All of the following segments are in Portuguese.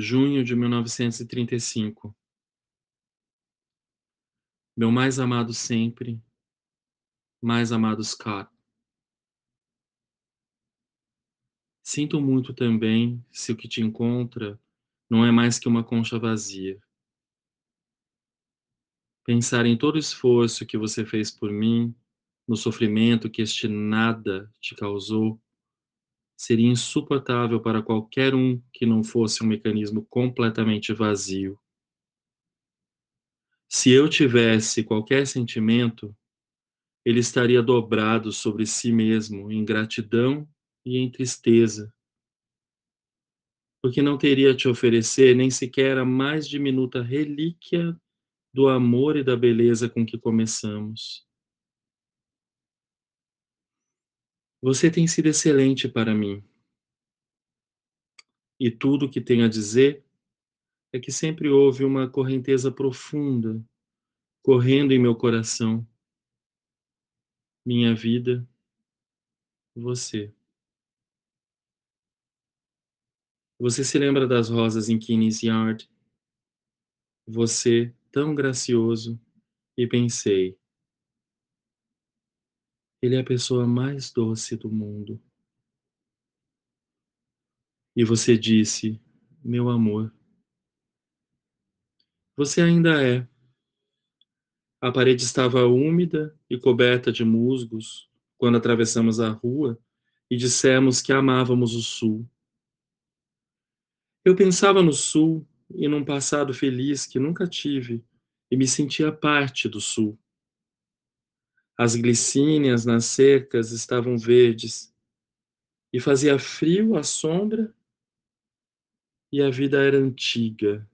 junho de 1935. Meu mais amado sempre, mais amado Scott. Sinto muito também se o que te encontra não é mais que uma concha vazia. Pensar em todo o esforço que você fez por mim, no sofrimento que este nada te causou, seria insuportável para qualquer um que não fosse um mecanismo completamente vazio. Se eu tivesse qualquer sentimento, ele estaria dobrado sobre si mesmo em gratidão e em tristeza, porque não teria a te oferecer nem sequer a mais diminuta relíquia do amor e da beleza com que começamos. Você tem sido excelente para mim. E tudo o que tenho a dizer é que sempre houve uma correnteza profunda correndo em meu coração. Minha vida, você. Você se lembra das rosas em Keeney's Yard? Você, tão gracioso, e pensei, ele é a pessoa mais doce do mundo. E você disse, meu amor. Você ainda é. A parede estava úmida e coberta de musgos quando atravessamos a rua e dissemos que amávamos o sul. Eu pensava no sul e num passado feliz que nunca tive e me sentia parte do sul. As glicínias nas cercas estavam verdes e fazia frio à sombra e a vida era antiga.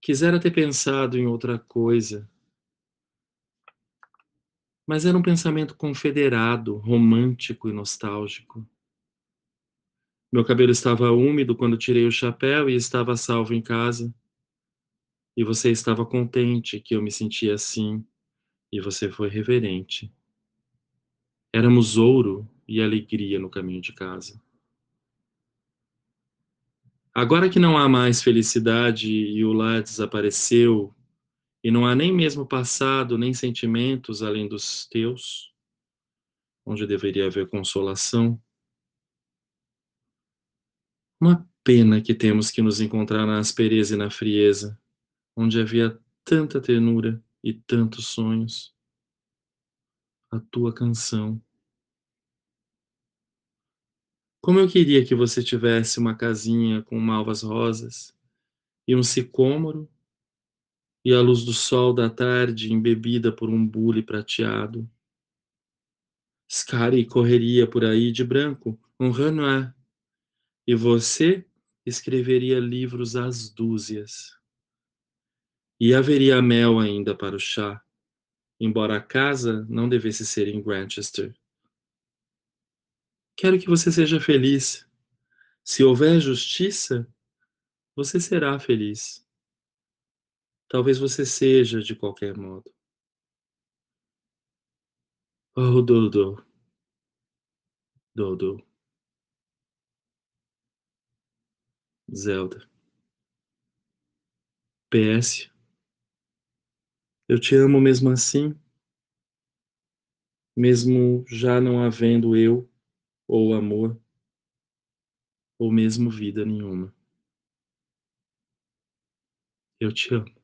Quisera ter pensado em outra coisa, mas era um pensamento confederado, romântico e nostálgico. Meu cabelo estava úmido quando tirei o chapéu e estava salvo em casa. E você estava contente que eu me sentia assim, e você foi reverente. Éramos ouro e alegria no caminho de casa. Agora que não há mais felicidade e o lar desapareceu, e não há nem mesmo passado, nem sentimentos além dos teus, onde deveria haver consolação, uma pena que temos que nos encontrar na aspereza e na frieza onde havia tanta ternura e tantos sonhos. A tua canção. Como eu queria que você tivesse uma casinha com malvas rosas e um sicômoro e a luz do sol da tarde embebida por um bule prateado. Scary correria por aí de branco, um Renoir, e você escreveria livros às dúzias. E haveria mel ainda para o chá, embora a casa não devesse ser em Grantchester. Quero que você seja feliz. Se houver justiça, você será feliz. Talvez você seja de qualquer modo. Oh, Dodo. Dodo. Zelda. PS eu te amo mesmo assim, mesmo já não havendo eu, ou amor, ou mesmo vida nenhuma. Eu te amo.